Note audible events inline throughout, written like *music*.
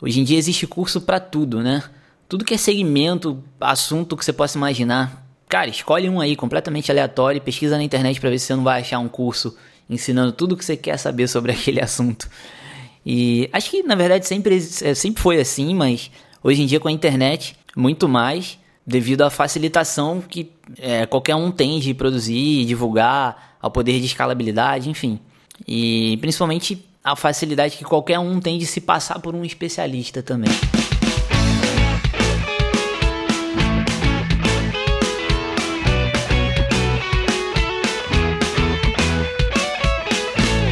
Hoje em dia existe curso para tudo, né? Tudo que é segmento, assunto que você possa imaginar. Cara, escolhe um aí completamente aleatório e pesquisa na internet para ver se você não vai achar um curso ensinando tudo o que você quer saber sobre *laughs* aquele assunto. E acho que na verdade sempre, é, sempre foi assim, mas hoje em dia com a internet, muito mais, devido à facilitação que é, qualquer um tem de produzir, divulgar, ao poder de escalabilidade, enfim. E principalmente a facilidade que qualquer um tem de se passar por um especialista também.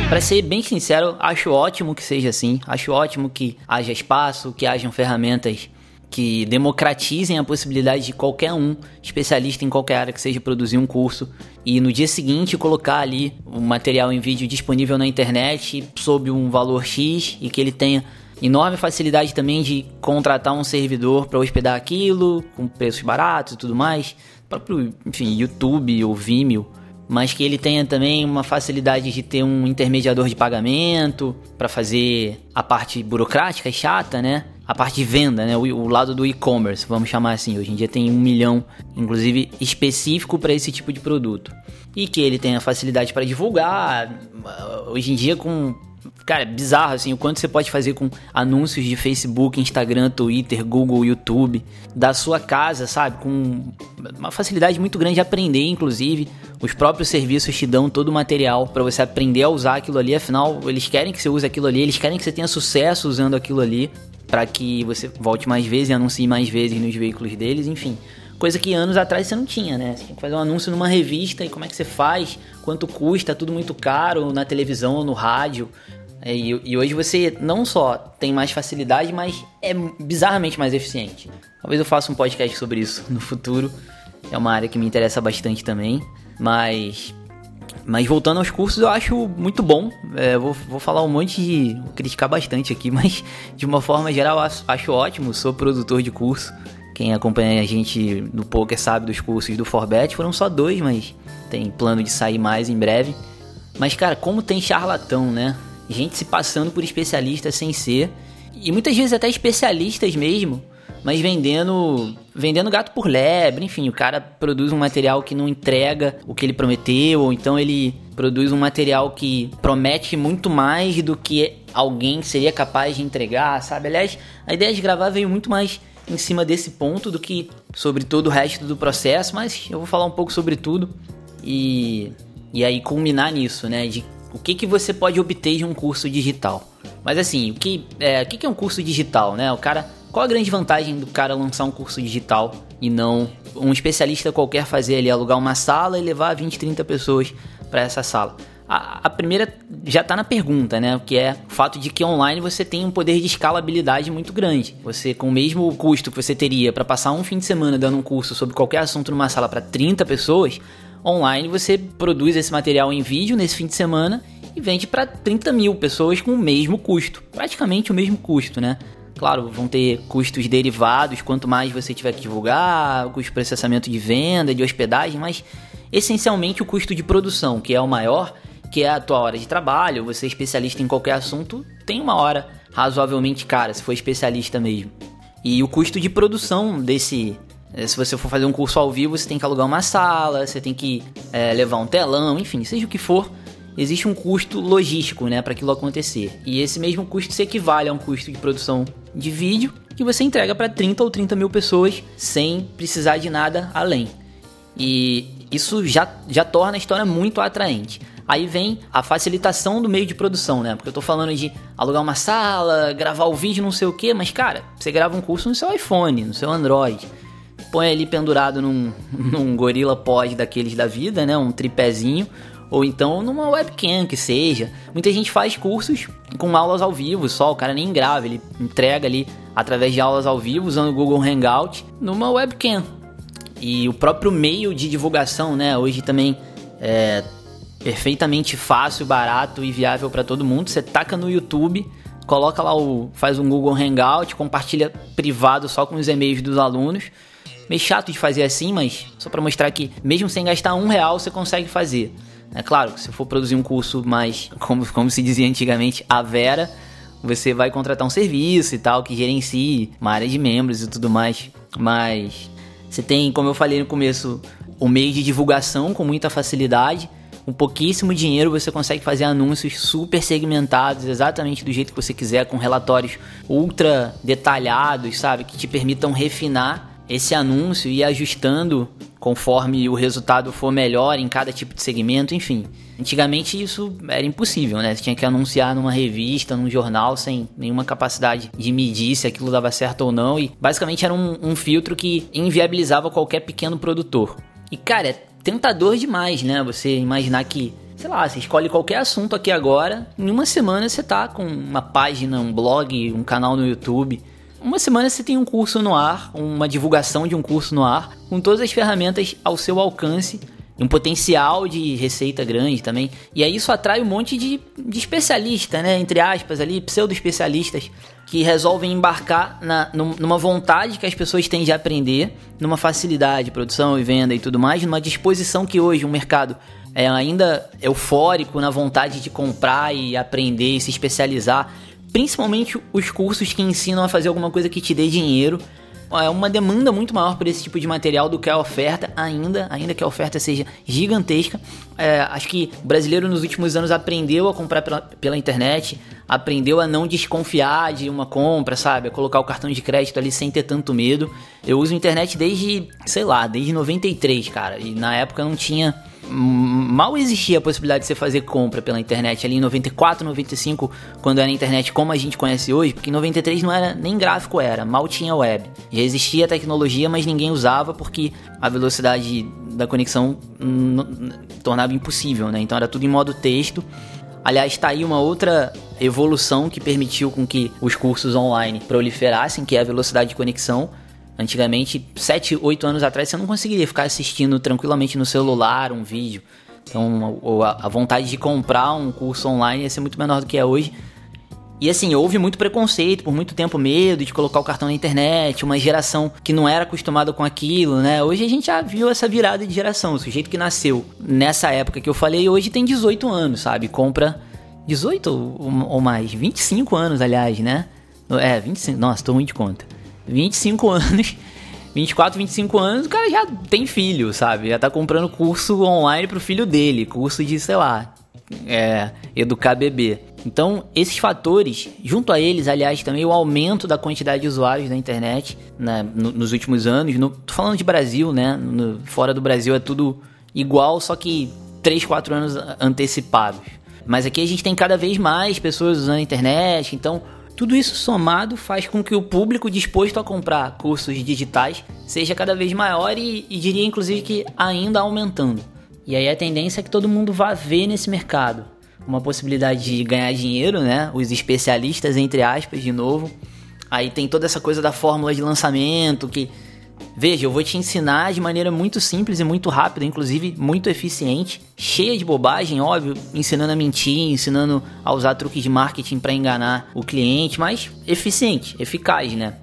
Para ser bem sincero, acho ótimo que seja assim. Acho ótimo que haja espaço, que hajam ferramentas que democratizem a possibilidade de qualquer um, especialista em qualquer área que seja, produzir um curso e no dia seguinte colocar ali o um material em vídeo disponível na internet sob um valor X e que ele tenha enorme facilidade também de contratar um servidor para hospedar aquilo com preços baratos e tudo mais, próprio, enfim, YouTube ou Vimeo mas que ele tenha também uma facilidade de ter um intermediador de pagamento para fazer a parte burocrática e chata, né? A parte de venda, né? O, o lado do e-commerce, vamos chamar assim. Hoje em dia tem um milhão, inclusive específico para esse tipo de produto. E que ele tenha facilidade para divulgar. Hoje em dia, com Cara, é bizarro assim o quanto você pode fazer com anúncios de Facebook, Instagram, Twitter, Google, YouTube, da sua casa, sabe? Com uma facilidade muito grande de aprender, inclusive. Os próprios serviços te dão todo o material para você aprender a usar aquilo ali. Afinal, eles querem que você use aquilo ali, eles querem que você tenha sucesso usando aquilo ali, para que você volte mais vezes e anuncie mais vezes nos veículos deles, enfim. Coisa que anos atrás você não tinha, né? Você tinha que fazer um anúncio numa revista e como é que você faz, quanto custa, tudo muito caro na televisão, no rádio. É, e, e, hoje você não só tem mais facilidade, mas é bizarramente mais eficiente. Talvez eu faça um podcast sobre isso no futuro. É uma área que me interessa bastante também. Mas. Mas voltando aos cursos, eu acho muito bom. É, vou, vou falar um monte de. Vou criticar bastante aqui, *laughs* mas de uma forma geral acho, acho ótimo. Sou produtor de curso. Quem acompanha a gente no Poker sabe dos cursos do Forbet. Foram só dois, mas tem plano de sair mais em breve. Mas, cara, como tem charlatão, né? Gente se passando por especialista sem ser. E muitas vezes até especialistas mesmo, mas vendendo vendendo gato por lebre, enfim, o cara produz um material que não entrega o que ele prometeu, ou então ele produz um material que promete muito mais do que alguém seria capaz de entregar, sabe? Aliás, a ideia de gravar veio muito mais em cima desse ponto do que sobre todo o resto do processo, mas eu vou falar um pouco sobre tudo e, e aí culminar nisso, né? De o que, que você pode obter de um curso digital. Mas assim, o que, é, o que, que é um curso digital, né? O cara, qual a grande vantagem do cara lançar um curso digital e não um especialista qualquer fazer ali, alugar uma sala e levar 20, 30 pessoas para essa sala? A, a, primeira já está na pergunta, né? Que é o fato de que online você tem um poder de escalabilidade muito grande. Você, com o mesmo custo que você teria para passar um fim de semana dando um curso sobre qualquer assunto numa sala para 30 pessoas, online você produz esse material em vídeo nesse fim de semana e vende para 30 mil pessoas com o mesmo custo, praticamente o mesmo custo, né? Claro, vão ter custos derivados, quanto mais você tiver que divulgar, custo de processamento de venda, de hospedagem, mas essencialmente o custo de produção, que é o maior, que é a tua hora de trabalho, você é especialista em qualquer assunto, tem uma hora razoavelmente cara, se for especialista mesmo. E o custo de produção desse. Eh, se você for fazer um curso ao vivo, você tem que alugar uma sala, você tem que é, levar um telão, enfim, seja o que for, existe um custo logístico, né, para aquilo acontecer. E esse mesmo custo se equivale a um custo de produção de vídeo que você entrega para 30 ou 30 mil pessoas sem precisar de nada além. E isso já, já torna a história muito atraente. Aí vem a facilitação do meio de produção, né? Porque eu tô falando de alugar uma sala, gravar o vídeo, não sei o que, mas cara, você grava um curso no seu iPhone, no seu Android. Põe ali pendurado num, *laughs* num Gorilla Pod daqueles da vida, né? Um tripézinho ou então numa webcam que seja. Muita gente faz cursos com aulas ao vivo só, o cara nem grava, ele entrega ali através de aulas ao vivo usando o Google Hangout numa webcam. E o próprio meio de divulgação, né, hoje também é perfeitamente fácil, barato e viável para todo mundo. Você taca no YouTube, coloca lá o faz um Google Hangout, compartilha privado só com os e-mails dos alunos. Meio chato de fazer assim, mas só para mostrar que mesmo sem gastar um real você consegue fazer. É claro que se for produzir um curso mais, *laughs* como, como se dizia antigamente, a vera, você vai contratar um serviço e tal, que gerencie uma área de membros e tudo mais. Mas você tem, como eu falei no começo, o meio de divulgação com muita facilidade. Com pouquíssimo dinheiro você consegue fazer anúncios super segmentados, exatamente do jeito que você quiser, com relatórios ultra detalhados, sabe? Que te permitam refinar esse anúncio e ir ajustando conforme o resultado for melhor em cada tipo de segmento, enfim. Antigamente isso era impossível, né? Você tinha que anunciar numa revista, num jornal, sem nenhuma capacidade de medir se aquilo dava certo ou não. E basicamente era um, um filtro que inviabilizava qualquer pequeno produtor. E cara, é tentador demais, né? Você imaginar que sei lá, você escolhe qualquer assunto aqui agora, em uma semana você tá com uma página, um blog, um canal no YouTube uma semana você tem um curso no ar, uma divulgação de um curso no ar, com todas as ferramentas ao seu alcance, um potencial de receita grande também. E aí isso atrai um monte de, de especialista, né? Entre aspas ali, pseudo-especialistas, que resolvem embarcar na, numa vontade que as pessoas têm de aprender, numa facilidade de produção e venda e tudo mais, numa disposição que hoje o mercado é ainda eufórico na vontade de comprar e aprender e se especializar principalmente os cursos que ensinam a fazer alguma coisa que te dê dinheiro. É uma demanda muito maior por esse tipo de material do que a oferta, ainda, ainda que a oferta seja gigantesca. É, acho que o brasileiro nos últimos anos aprendeu a comprar pela, pela, internet, aprendeu a não desconfiar de uma compra, sabe? A colocar o cartão de crédito ali sem ter tanto medo. Eu uso internet desde, sei lá, desde 93, cara. E na época não tinha mal existia a possibilidade de você fazer compra pela internet ali em 94, 95, quando era a internet como a gente conhece hoje, porque em 93 não era nem gráfico era, mal tinha web. Já existia a tecnologia, mas ninguém usava porque a velocidade da conexão tornava impossível, né? Então era tudo em modo texto. Aliás, está aí uma outra evolução que permitiu com que os cursos online proliferassem, que é a velocidade de conexão. Antigamente, 7, 8 anos atrás, você não conseguiria ficar assistindo tranquilamente no celular um vídeo. Então, a vontade de comprar um curso online ia ser muito menor do que é hoje. E assim, houve muito preconceito, por muito tempo medo de colocar o cartão na internet, uma geração que não era acostumada com aquilo, né? Hoje a gente já viu essa virada de geração. O sujeito que nasceu nessa época que eu falei, hoje tem 18 anos, sabe? Compra 18 ou mais, 25 anos, aliás, né? É, 25, nossa, tô muito de conta. 25 *laughs* anos, 24, 25 anos, o cara já tem filho, sabe? Já tá comprando curso online pro filho dele, curso de, sei lá, é, educar bebê. Então, esses fatores, junto a eles, aliás, também o aumento da quantidade de usuários da internet né, no, nos últimos anos. No, tô falando de Brasil, né? No, fora do Brasil é tudo igual, só que 3, 4 anos antecipados. Mas aqui a gente tem cada vez mais pessoas usando a internet, então tudo isso somado faz com que o público disposto a comprar cursos digitais seja cada vez maior e, e diria inclusive que ainda aumentando. E aí a tendência é que todo mundo vá ver nesse mercado uma possibilidade de ganhar dinheiro, né? Os especialistas, entre aspas, de novo. Aí tem toda essa coisa da fórmula de lançamento que Veja, eu vou te ensinar de maneira muito simples e muito rápida, inclusive muito eficiente, cheia de bobagem, óbvio, ensinando a mentir, ensinando a usar truques de marketing para enganar o cliente, mas eficiente, eficaz, né?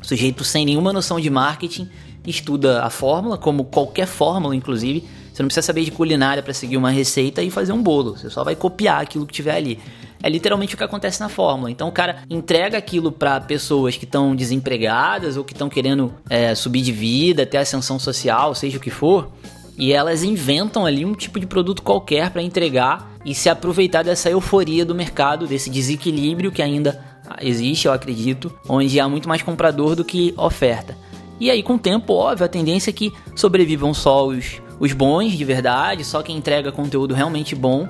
O sujeito sem nenhuma noção de marketing estuda a fórmula, como qualquer fórmula, inclusive. Você não precisa saber de culinária para seguir uma receita e fazer um bolo, você só vai copiar aquilo que tiver ali. É literalmente o que acontece na fórmula. Então o cara entrega aquilo para pessoas que estão desempregadas ou que estão querendo é, subir de vida, ter ascensão social, seja o que for. E elas inventam ali um tipo de produto qualquer para entregar e se aproveitar dessa euforia do mercado, desse desequilíbrio que ainda existe, eu acredito, onde há muito mais comprador do que oferta. E aí, com o tempo, óbvio, a tendência é que sobrevivam só os, os bons de verdade, só quem entrega conteúdo realmente bom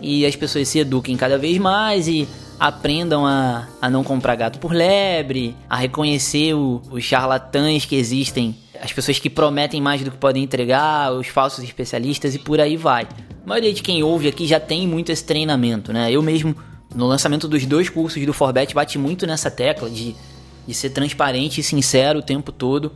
e as pessoas se eduquem cada vez mais e aprendam a, a não comprar gato por lebre, a reconhecer os charlatães que existem, as pessoas que prometem mais do que podem entregar, os falsos especialistas e por aí vai. A maioria de quem ouve aqui já tem muito esse treinamento, né? Eu mesmo, no lançamento dos dois cursos do Forbet, bati muito nessa tecla de, de ser transparente e sincero o tempo todo,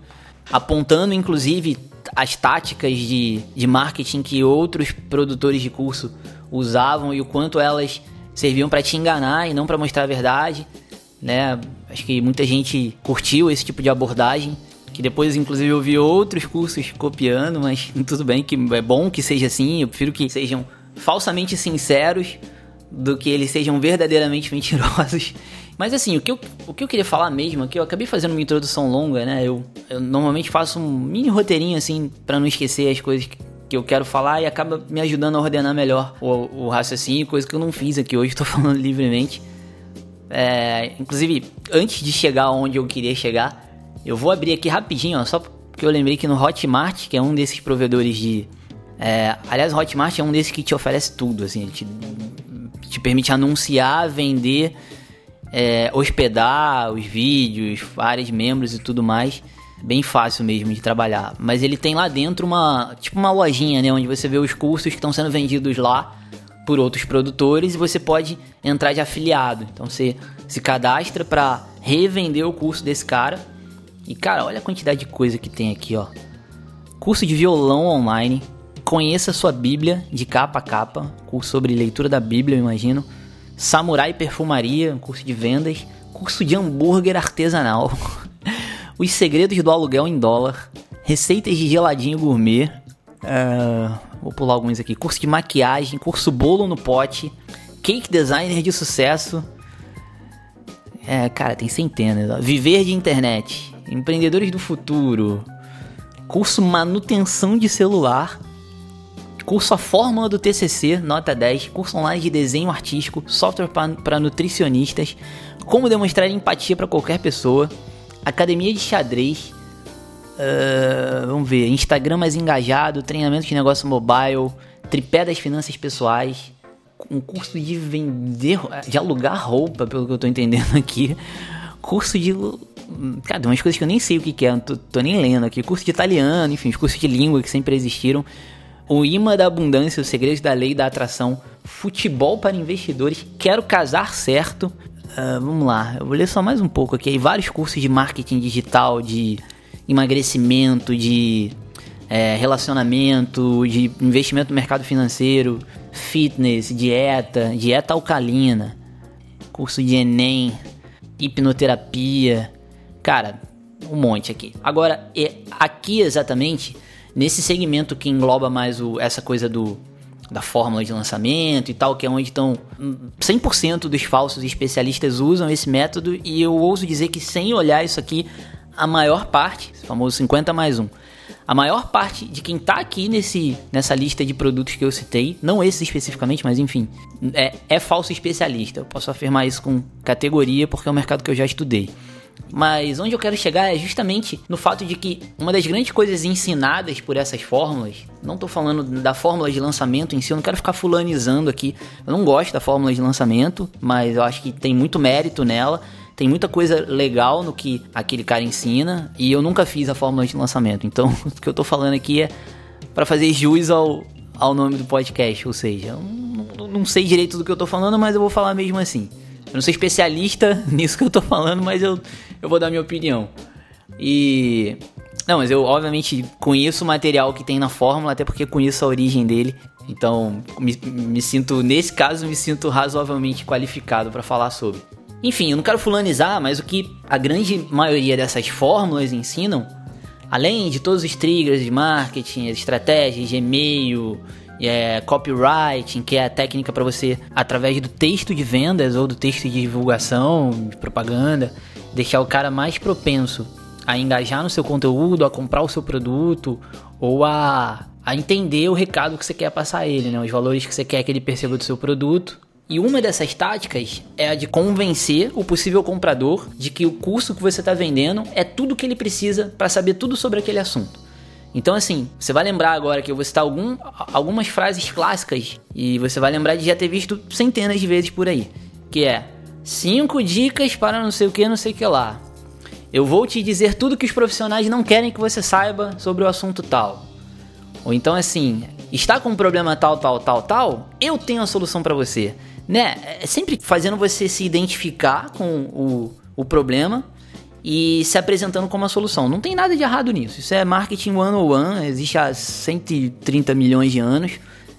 apontando inclusive as táticas de, de marketing que outros produtores de curso usavam e o quanto elas serviam para te enganar e não para mostrar a verdade, né? Acho que muita gente curtiu esse tipo de abordagem, que depois inclusive eu vi outros cursos copiando, mas *laughs* tudo bem que é bom que seja assim, eu prefiro que sejam falsamente sinceros, do que eles sejam verdadeiramente *laughs* mentirosos. Mas assim, o que eu, o que eu queria falar mesmo, que eu acabei fazendo uma introdução longa, né? Eu, eu normalmente faço um mini roteirinho assim para não esquecer as coisas que, que eu quero falar e acaba me ajudando a ordenar melhor o, o raciocínio, coisa que eu não fiz aqui hoje, *laughs* tô falando livremente. É, inclusive, antes de chegar onde eu queria chegar, eu vou abrir aqui rapidinho, ó, só porque eu lembrei que no Hotmart, que é um desses provedores de. É, aliás, o Hotmart é um desses que te oferece tudo, assim, te, te permite anunciar, vender é, hospedar os vídeos, vários membros e tudo mais. Bem fácil mesmo de trabalhar. Mas ele tem lá dentro uma. Tipo uma lojinha, né? Onde você vê os cursos que estão sendo vendidos lá por outros produtores e você pode entrar de afiliado. Então você se cadastra para revender o curso desse cara. E cara, olha a quantidade de coisa que tem aqui, ó. Curso de violão online. Conheça sua Bíblia de capa a capa. Curso sobre leitura da Bíblia, eu imagino Samurai Perfumaria, curso de vendas, curso de hambúrguer artesanal, *laughs* os segredos do aluguel em dólar, receitas de geladinho gourmet, uh, vou pular alguns aqui, curso de maquiagem, curso bolo no pote, cake designer de sucesso, é, cara, tem centenas, viver de internet, empreendedores do futuro, curso manutenção de celular, Curso A Fórmula do TCC, nota 10. Curso online de desenho artístico, software para nutricionistas. Como demonstrar empatia para qualquer pessoa. Academia de xadrez. Uh, vamos ver. Instagram mais engajado. Treinamento de negócio mobile. Tripé das finanças pessoais. Um curso de vender. de alugar roupa, pelo que eu tô entendendo aqui. Curso de Cara, umas coisas que eu nem sei o que, que é, tô, tô, nem lendo aqui. Curso de italiano, enfim, os cursos de língua que sempre existiram. O imã da abundância, os segredos da lei da atração, futebol para investidores, quero casar certo. Uh, vamos lá, eu vou ler só mais um pouco aqui. vários cursos de marketing digital, de emagrecimento, de é, relacionamento, de investimento no mercado financeiro, fitness, dieta, dieta alcalina, curso de Enem, hipnoterapia. Cara, um monte aqui. Agora, aqui exatamente Nesse segmento que engloba mais o, essa coisa do da fórmula de lançamento e tal, que é onde estão 100% dos falsos especialistas usam esse método e eu ouso dizer que sem olhar isso aqui, a maior parte, esse famoso 50 mais 1, a maior parte de quem está aqui nesse, nessa lista de produtos que eu citei, não esses especificamente, mas enfim, é, é falso especialista. Eu posso afirmar isso com categoria porque é um mercado que eu já estudei. Mas onde eu quero chegar é justamente no fato de que uma das grandes coisas ensinadas por essas fórmulas, não estou falando da fórmula de lançamento em si, eu não quero ficar fulanizando aqui. Eu não gosto da fórmula de lançamento, mas eu acho que tem muito mérito nela. Tem muita coisa legal no que aquele cara ensina e eu nunca fiz a fórmula de lançamento. Então, *laughs* o que eu estou falando aqui é para fazer jus ao, ao nome do podcast, ou seja, eu não, não sei direito do que eu estou falando, mas eu vou falar mesmo assim. Eu não sou especialista *laughs* nisso que eu tô falando, mas eu, eu vou dar minha opinião. E. Não, mas eu obviamente conheço o material que tem na fórmula, até porque conheço a origem dele. Então, me, me sinto, nesse caso, me sinto razoavelmente qualificado para falar sobre. Enfim, eu não quero fulanizar, mas o que a grande maioria dessas fórmulas ensinam, além de todos os triggers de marketing, as estratégias de e-mail, é, copywriting, que é a técnica para você, através do texto de vendas ou do texto de divulgação, de propaganda, deixar o cara mais propenso a engajar no seu conteúdo, a comprar o seu produto ou a, a entender o recado que você quer passar a ele, né? os valores que você quer que ele perceba do seu produto. E uma dessas táticas é a de convencer o possível comprador de que o curso que você está vendendo é tudo que ele precisa para saber tudo sobre aquele assunto. Então, assim, você vai lembrar agora que eu vou citar algum, algumas frases clássicas e você vai lembrar de já ter visto centenas de vezes por aí. Que é cinco dicas para não sei o que, não sei o que lá. Eu vou te dizer tudo que os profissionais não querem que você saiba sobre o assunto tal. Ou então assim, está com um problema tal, tal, tal, tal, eu tenho a solução para você. Né? É sempre fazendo você se identificar com o, o problema e se apresentando como a solução. Não tem nada de errado nisso. Isso é marketing one-on-one, existe há 130 milhões de anos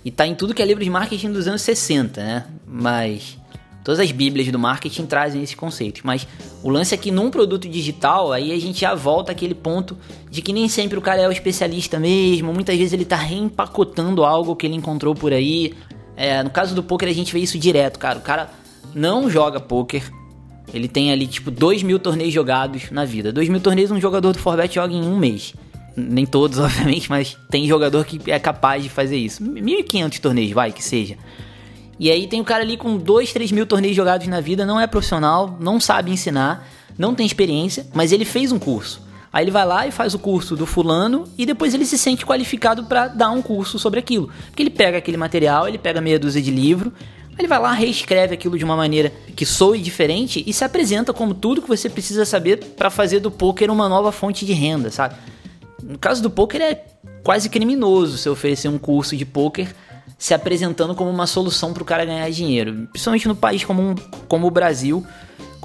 e está em tudo que é livro de marketing dos anos 60, né? Mas todas as bíblias do marketing trazem esses conceitos. Mas o lance é que num produto digital, aí a gente já volta àquele ponto de que nem sempre o cara é o especialista mesmo, muitas vezes ele está reempacotando algo que ele encontrou por aí, É, no caso do poker a gente vê isso direto, cara. O cara não joga poker. Ele tem ali, tipo, 2 mil torneios jogados na vida. 2 mil torneios um jogador do Forbet joga em um mês. Nem todos, *laughs* obviamente, mas tem jogador que é capaz de fazer isso. 1.500 torneios, vai, que seja. E aí tem o cara ali com 2, 3 mil torneios jogados na vida, não é profissional, não sabe ensinar, não tem experiência, mas ele fez um curso. Aí ele vai lá e faz o curso do fulano e depois ele se sente qualificado para dar um curso sobre aquilo. Porque ele pega aquele material, ele pega meia dúzia de livro, ele vai lá, reescreve aquilo de uma maneira que soe diferente e se apresenta como tudo que você precisa saber para fazer do poker uma nova fonte de renda, sabe? No caso do poker é quase criminoso se oferecer um curso de poker se apresentando como uma solução para o cara ganhar dinheiro, principalmente no país como, um, como o Brasil,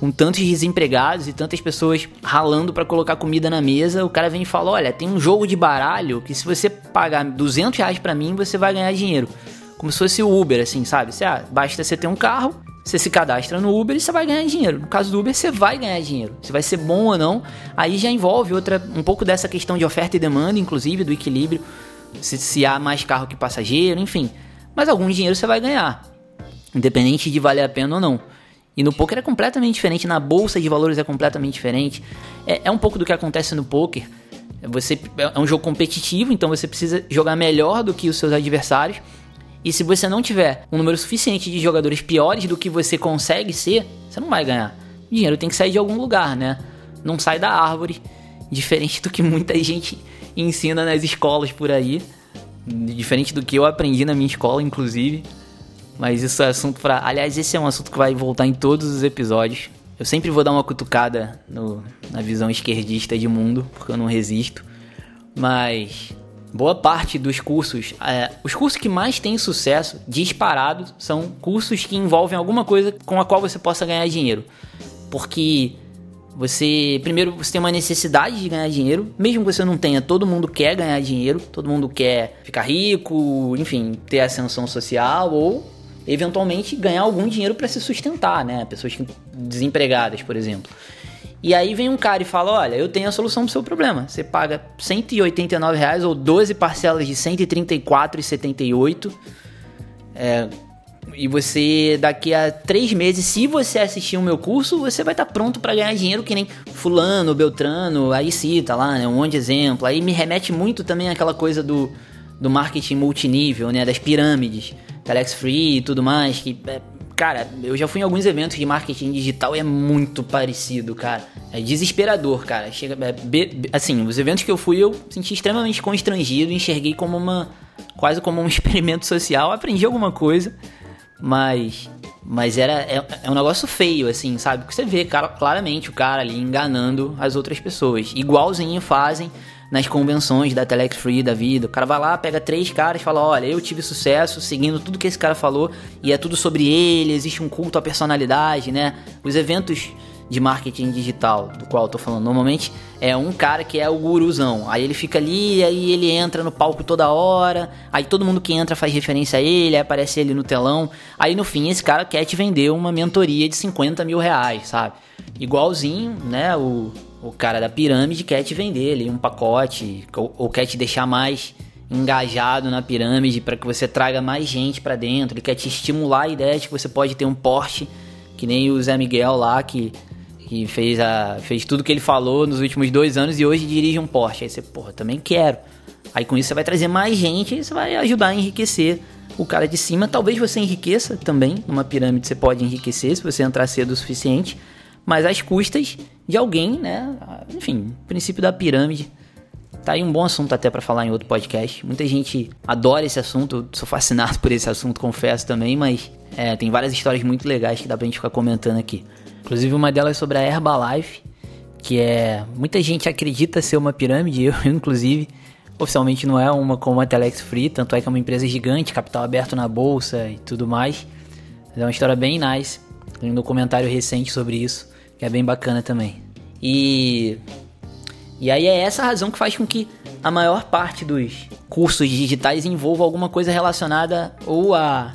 com tantos desempregados e tantas pessoas ralando para colocar comida na mesa, o cara vem e fala: Olha, tem um jogo de baralho que se você pagar 200 reais para mim, você vai ganhar dinheiro. Como se fosse o Uber, assim, sabe? Você, ah, basta você ter um carro, você se cadastra no Uber e você vai ganhar dinheiro. No caso do Uber, você vai ganhar dinheiro. Se vai ser bom ou não, aí já envolve outra, um pouco dessa questão de oferta e demanda, inclusive, do equilíbrio. Se, se há mais carro que passageiro, enfim. Mas algum dinheiro você vai ganhar. Independente de valer a pena ou não. E no poker é completamente diferente, na bolsa de valores é completamente diferente. É, é um pouco do que acontece no poker. Você é um jogo competitivo, então você precisa jogar melhor do que os seus adversários. E se você não tiver um número suficiente de jogadores piores do que você consegue ser, você não vai ganhar. O dinheiro tem que sair de algum lugar, né? Não sai da árvore, *laughs* diferente do que muita gente ensina nas escolas por aí, diferente do que eu aprendi na minha escola, inclusive. Mas isso é assunto para. Aliás, esse é um assunto que vai voltar em todos os episódios. Eu sempre vou dar uma cutucada no, na visão esquerdista de mundo, porque eu não resisto. Mas boa parte dos cursos, é, os cursos que mais têm sucesso, disparado, são cursos que envolvem alguma coisa com a qual você possa ganhar dinheiro. Porque você, primeiro, você tem uma necessidade de ganhar dinheiro, mesmo que você não tenha, todo mundo quer ganhar dinheiro, todo mundo quer ficar rico, enfim, ter ascensão social ou eventualmente ganhar algum dinheiro para se sustentar, né? Pessoas desempregadas, por exemplo. E aí vem um cara e fala: Olha, eu tenho a solução pro seu problema. Você paga 189 reais ou 12 parcelas de 134,78. É, e você, daqui a três meses, se você assistir o meu curso, você vai estar tá pronto para ganhar dinheiro que nem Fulano, Beltrano, aí cita lá, né? Um monte de exemplo. Aí me remete muito também àquela coisa do, do marketing multinível, né? Das pirâmides. Telex Free e tudo mais, que é, cara, eu já fui em alguns eventos de marketing digital e é muito parecido, cara. É desesperador, cara. Chega, é, be, assim, os eventos que eu fui eu senti extremamente constrangido, enxerguei como uma quase como um *laughs* experimento social, aprendi alguma coisa, mas mas era é, é um negócio feio assim, sabe? Que você vê cara, claramente o cara ali enganando as outras pessoas. Igualzinho fazem nas convenções da Telex Free da vida. O cara vai lá, pega três caras e fala: Olha, eu tive sucesso seguindo tudo que esse cara falou e é tudo sobre ele, existe um culto à personalidade, né? Os eventos de marketing digital, do qual eu tô falando, normalmente é um cara que é o guruzão. Aí ele fica ali, aí ele entra no palco toda hora, aí todo mundo que entra faz referência a ele, aí aparece ele no telão. Aí no fim esse cara quer te vender uma mentoria de 50 mil reais, sabe? Igualzinho, né? O, o cara da pirâmide quer te vender ali um pacote ou, ou quer te deixar mais engajado na pirâmide para que você traga mais gente para dentro. Ele quer te estimular a ideia de que você pode ter um porte que nem o Zé Miguel lá que, que fez, a, fez tudo que ele falou nos últimos dois anos e hoje dirige um Porsche. Aí você, porra, também quero. Aí com isso você vai trazer mais gente e você vai ajudar a enriquecer o cara de cima. Talvez você enriqueça também. Numa pirâmide você pode enriquecer se você entrar cedo o suficiente mas às custas de alguém, né? Enfim, princípio da pirâmide. Tá aí um bom assunto até para falar em outro podcast. Muita gente adora esse assunto, sou fascinado *laughs* por esse assunto, confesso também, mas é, tem várias histórias muito legais que dá pra gente ficar comentando aqui. Inclusive uma delas é sobre a Herbalife, que é. Muita gente acredita ser uma pirâmide, *laughs* eu inclusive. Oficialmente não é uma como a Telex Free, tanto é que é uma empresa gigante, capital aberto na bolsa e tudo mais. Mas é uma história bem nice. Tem um documentário recente sobre isso, que é bem bacana também. E e aí é essa razão que faz com que a maior parte dos cursos digitais envolva alguma coisa relacionada ou a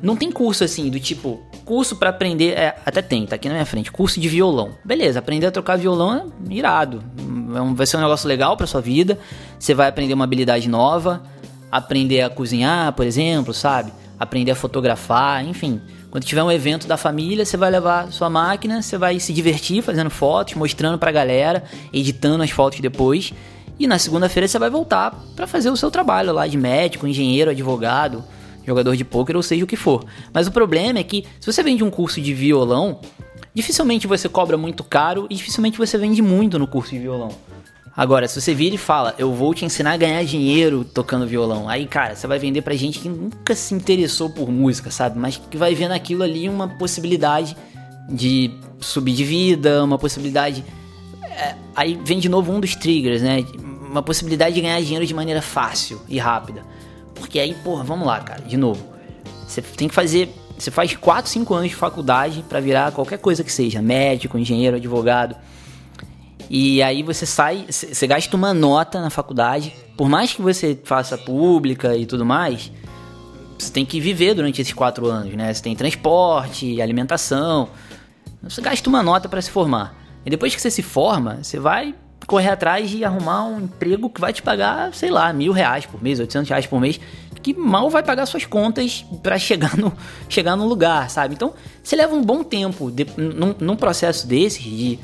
não tem curso assim do tipo curso para aprender, é, até tem, tá aqui na minha frente, curso de violão. Beleza, aprender a tocar violão é irado. É vai ser um negócio legal para sua vida. Você vai aprender uma habilidade nova, aprender a cozinhar, por exemplo, sabe? aprender a fotografar, enfim. Quando tiver um evento da família, você vai levar sua máquina, você vai se divertir fazendo fotos, mostrando pra galera, editando as fotos depois. E na segunda-feira você vai voltar para fazer o seu trabalho lá de médico, engenheiro, advogado, jogador de pôquer ou seja o que for. Mas o problema é que se você vende um curso de violão, dificilmente você cobra muito caro e dificilmente você vende muito no curso de violão. Agora, se você vira e fala, eu vou te ensinar a ganhar dinheiro tocando violão, aí, cara, você vai vender pra gente que nunca se interessou por música, sabe? Mas que vai ver naquilo ali uma possibilidade de subir de vida, uma possibilidade. É, aí vem de novo um dos triggers, né? Uma possibilidade de ganhar dinheiro de maneira fácil e rápida. Porque aí, porra, vamos lá, cara, de novo. Você tem que fazer. Você faz 4, 5 anos de faculdade para virar qualquer coisa que seja, médico, engenheiro, advogado. E aí você sai, você gasta uma nota na faculdade, por mais que você faça pública e tudo mais, você tem que viver durante esses quatro anos, né? Você tem transporte, alimentação, você gasta uma nota para se formar. E depois que você se forma, você vai correr atrás de arrumar um emprego que vai te pagar, sei lá, mil reais por mês, 800 reais por mês, que mal vai pagar suas contas para chegar no, *laughs* chegar no lugar, sabe? Então, você leva um bom tempo de, num, num processo desse de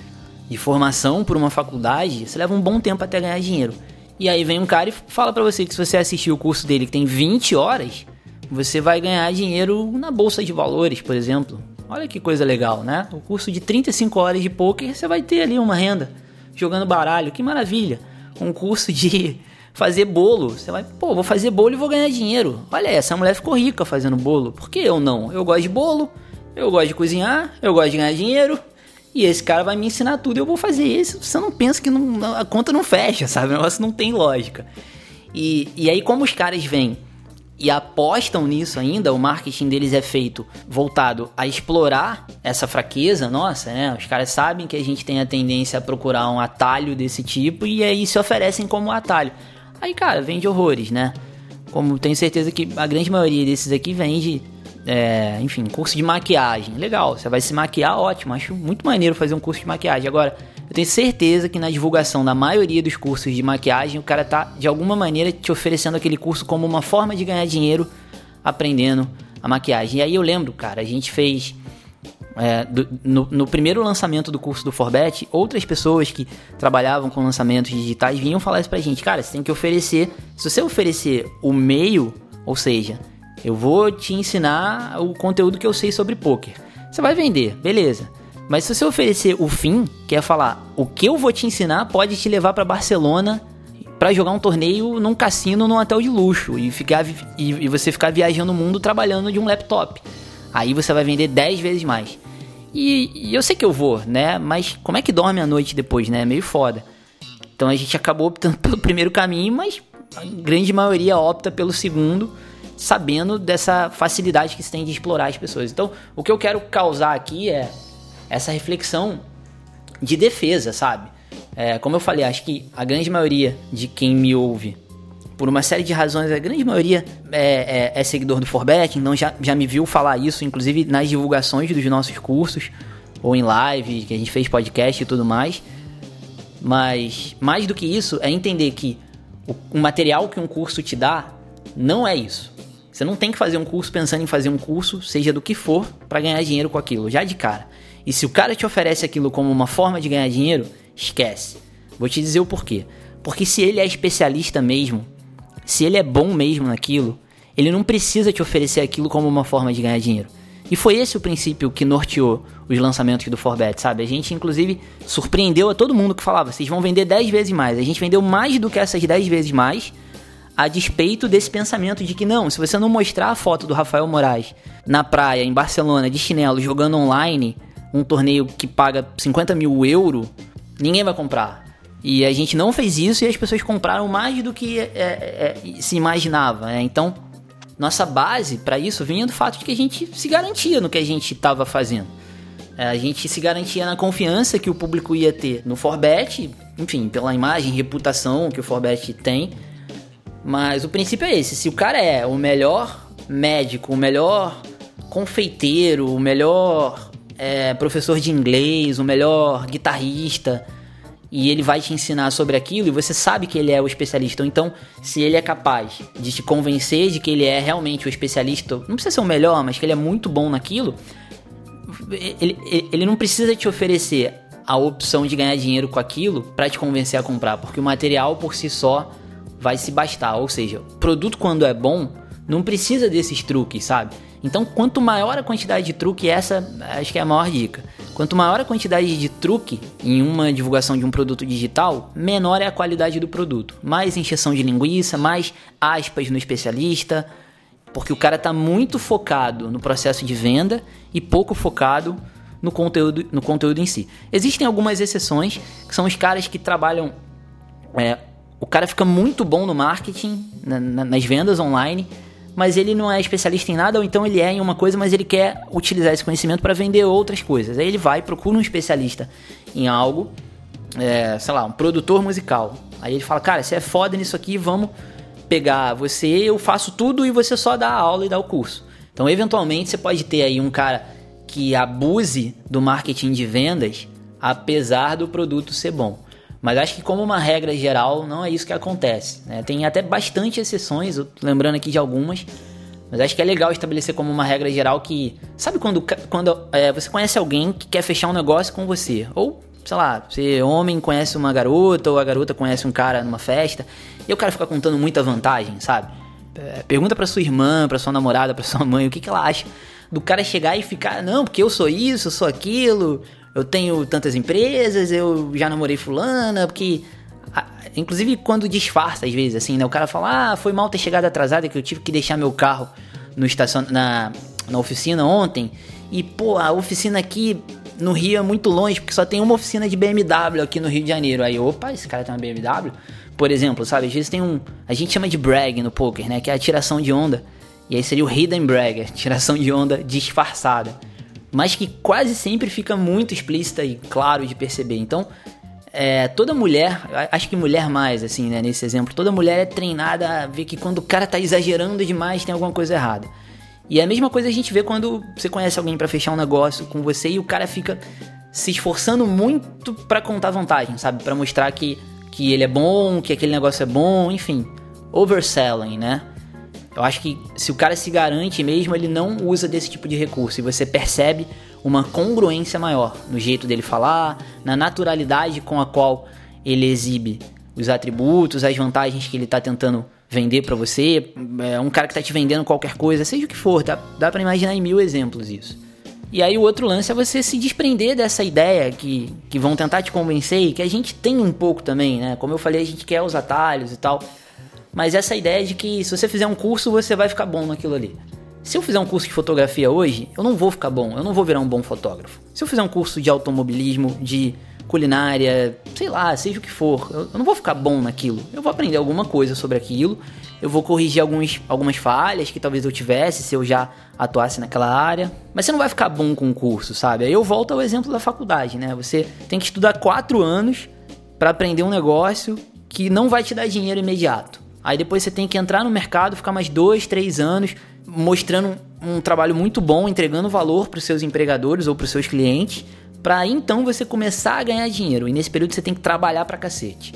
de formação por uma faculdade, você leva um bom tempo até ganhar dinheiro. E aí vem um cara e fala para você que se você assistir o curso dele que tem 20 horas, você vai ganhar dinheiro na bolsa de valores, por exemplo. Olha que coisa legal, né? O curso de 35 horas de poker, você vai ter ali uma renda jogando baralho, que maravilha. Um curso de *laughs* fazer bolo, você vai, pô, vou fazer bolo e vou ganhar dinheiro. Olha, essa mulher ficou rica fazendo bolo. Por que eu não? Eu gosto de bolo, eu gosto de cozinhar, eu gosto de ganhar dinheiro, e esse cara vai me ensinar tudo e eu vou fazer isso. Você não pensa que não, a conta não fecha, sabe? O negócio não tem lógica. E, e aí, como os caras vêm e apostam nisso ainda, o marketing deles é feito voltado a explorar essa fraqueza nossa, né? Os caras sabem que a gente tem a tendência a procurar um atalho desse tipo e aí se oferecem como atalho. Aí, cara, vende horrores, né? Como tenho certeza que a grande maioria desses aqui vende é, enfim, curso de maquiagem. Legal, você vai se maquiar, ótimo. Acho muito maneiro fazer um curso de maquiagem. Agora, eu tenho certeza que na divulgação da maioria dos cursos de maquiagem, o cara tá de alguma maneira te oferecendo aquele curso como uma forma de ganhar dinheiro aprendendo a maquiagem. E aí eu lembro, cara, a gente fez. É, do, no, no, primeiro lançamento do curso do Forbet, outras pessoas que trabalhavam com lançamentos digitais vinham falar isso pra gente. Cara, você tem que oferecer. Se você oferecer o meio, ou seja, eu vou te ensinar o conteúdo que eu sei sobre poker. Você vai vender, beleza. Mas se você oferecer o fim, que é falar o que eu vou te ensinar pode te levar para Barcelona para jogar um torneio num cassino num hotel de luxo e ficar e, e, você ficar viajando o mundo trabalhando de um laptop. Aí você vai vender 10 vezes mais. E, e, eu sei que eu vou, né? Mas como é que dorme a noite depois, né? É meio foda. Então a gente acabou optando *laughs* pelo primeiro caminho, mas a grande maioria opta pelo segundo sabendo dessa facilidade que se tem de explorar as pessoas. Então, o que eu quero causar aqui é essa reflexão de defesa, sabe? É, como eu falei, acho que a grande maioria de quem me ouve, por uma série de razões, a grande maioria é, é, é seguidor do Forbet, então já, já me viu falar isso, inclusive nas divulgações dos nossos cursos, ou em live, que a gente fez podcast e tudo mais. Mas mais do que isso, é entender que o, o material que um curso te dá não é isso. Você não tem que fazer um curso pensando em fazer um curso, seja do que for, para ganhar dinheiro com aquilo, já de cara. E se o cara te oferece aquilo como uma forma de ganhar dinheiro, esquece. Vou te dizer o porquê. Porque se ele é especialista mesmo, se ele é bom mesmo naquilo, ele não precisa te oferecer aquilo como uma forma de ganhar dinheiro. E foi esse o princípio que norteou os lançamentos do Forbet, sabe? A gente, inclusive, surpreendeu a todo mundo que falava: vocês vão vender 10 vezes mais. A gente vendeu mais do que essas 10 vezes mais a despeito desse pensamento de que não, se você não mostrar a foto do Rafael Moraes na praia, em Barcelona, de chinelo, jogando online, um torneio que paga 50 mil euros, ninguém vai comprar. E a gente não fez isso e as pessoas compraram mais do que é, é, é se imaginava. Né? Então, nossa base para isso vinha do fato de que a gente se garantia no que a gente estava fazendo. É, a gente se garantia na confiança que o público ia ter no Forbet, enfim, pela imagem, reputação que o Forbet tem mas o princípio é esse: se o cara é o melhor médico, o melhor confeiteiro, o melhor é, professor de inglês, o melhor guitarrista, e ele vai te ensinar sobre aquilo e você sabe que ele é o especialista. Então, se ele é capaz de te convencer de que ele é realmente o especialista, não precisa ser o melhor, mas que ele é muito bom naquilo, ele, ele não precisa te oferecer a opção de ganhar dinheiro com aquilo para te convencer a comprar, porque o material por si só vai se bastar. Ou seja, produto quando é bom não precisa desses truques, sabe? Então, quanto maior a quantidade de truque, essa acho que é a maior dica. Quanto maior a quantidade de truque em uma divulgação de um produto digital, menor é a qualidade do produto. Mais encheção de linguiça, mais aspas no especialista, porque o cara está muito focado no processo de venda e pouco focado no conteúdo, no conteúdo em si. Existem algumas exceções, que são os caras que trabalham. É, o cara fica muito bom no marketing, na, na, nas vendas online, mas ele não é especialista em nada, ou então ele é em uma coisa, mas ele quer utilizar esse conhecimento para vender outras coisas. Aí ele vai, procura um especialista em algo, é, sei lá, um produtor musical. Aí ele fala, cara, você é foda nisso aqui, vamos pegar você, eu faço tudo e você só dá a aula e dá o curso. Então, eventualmente, você pode ter aí um cara que abuse do marketing de vendas, apesar do produto ser bom. Mas acho que como uma regra geral, não é isso que acontece. Né? Tem até bastante exceções, lembrando aqui de algumas. Mas acho que é legal estabelecer como uma regra geral que. Sabe quando, quando é, você conhece alguém que quer fechar um negócio com você? Ou, sei lá, você homem conhece uma garota, ou a garota conhece um cara numa festa, e o cara fica contando muita vantagem, sabe? É, pergunta pra sua irmã, pra sua namorada, pra sua mãe, o que, que ela acha do cara chegar e ficar, não, porque eu sou isso, eu sou aquilo, eu tenho tantas empresas, eu já namorei fulana, porque. Inclusive quando disfarça às vezes, assim, né? O cara fala, ah, foi mal ter chegado atrasado, que eu tive que deixar meu carro no estacion... na, na oficina ontem. E, pô, a oficina aqui no Rio é muito longe, porque só tem uma oficina de BMW aqui no Rio de Janeiro. Aí, opa, esse cara tem uma BMW? Por exemplo, sabe? Às vezes tem um. A gente chama de brag no poker, né? Que é a tiração de onda. E aí seria o hidden brag, tiração de onda disfarçada mas que quase sempre fica muito explícita e claro de perceber. Então, é, toda mulher, acho que mulher mais, assim, né, nesse exemplo, toda mulher é treinada a ver que quando o cara tá exagerando demais tem alguma coisa errada. E é a mesma coisa a gente vê quando você conhece alguém para fechar um negócio com você e o cara fica se esforçando muito para contar vantagem, sabe? Para mostrar que, que ele é bom, que aquele negócio é bom, enfim. Overselling, né? Eu acho que se o cara se garante mesmo, ele não usa desse tipo de recurso e você percebe uma congruência maior no jeito dele falar, na naturalidade com a qual ele exibe os atributos, as vantagens que ele está tentando vender para você. É um cara que está te vendendo qualquer coisa, seja o que for, dá, dá para imaginar em mil exemplos isso. E aí o outro lance é você se desprender dessa ideia que, que vão tentar te convencer e que a gente tem um pouco também, né? Como eu falei, a gente quer os atalhos e tal. Mas essa ideia de que se você fizer um curso, você vai ficar bom naquilo ali. Se eu fizer um curso de fotografia hoje, eu não vou ficar bom, eu não vou virar um bom fotógrafo. Se eu fizer um curso de automobilismo, de culinária, sei lá, seja o que for, eu não vou ficar bom naquilo. Eu vou aprender alguma coisa sobre aquilo, eu vou corrigir alguns, algumas falhas que talvez eu tivesse se eu já atuasse naquela área. Mas você não vai ficar bom com o curso, sabe? Aí eu volto ao exemplo da faculdade, né? Você tem que estudar quatro anos para aprender um negócio que não vai te dar dinheiro imediato. Aí depois você tem que entrar no mercado, ficar mais dois, três anos mostrando um trabalho muito bom, entregando valor para os seus empregadores ou para os seus clientes, para então você começar a ganhar dinheiro. E nesse período você tem que trabalhar para cacete.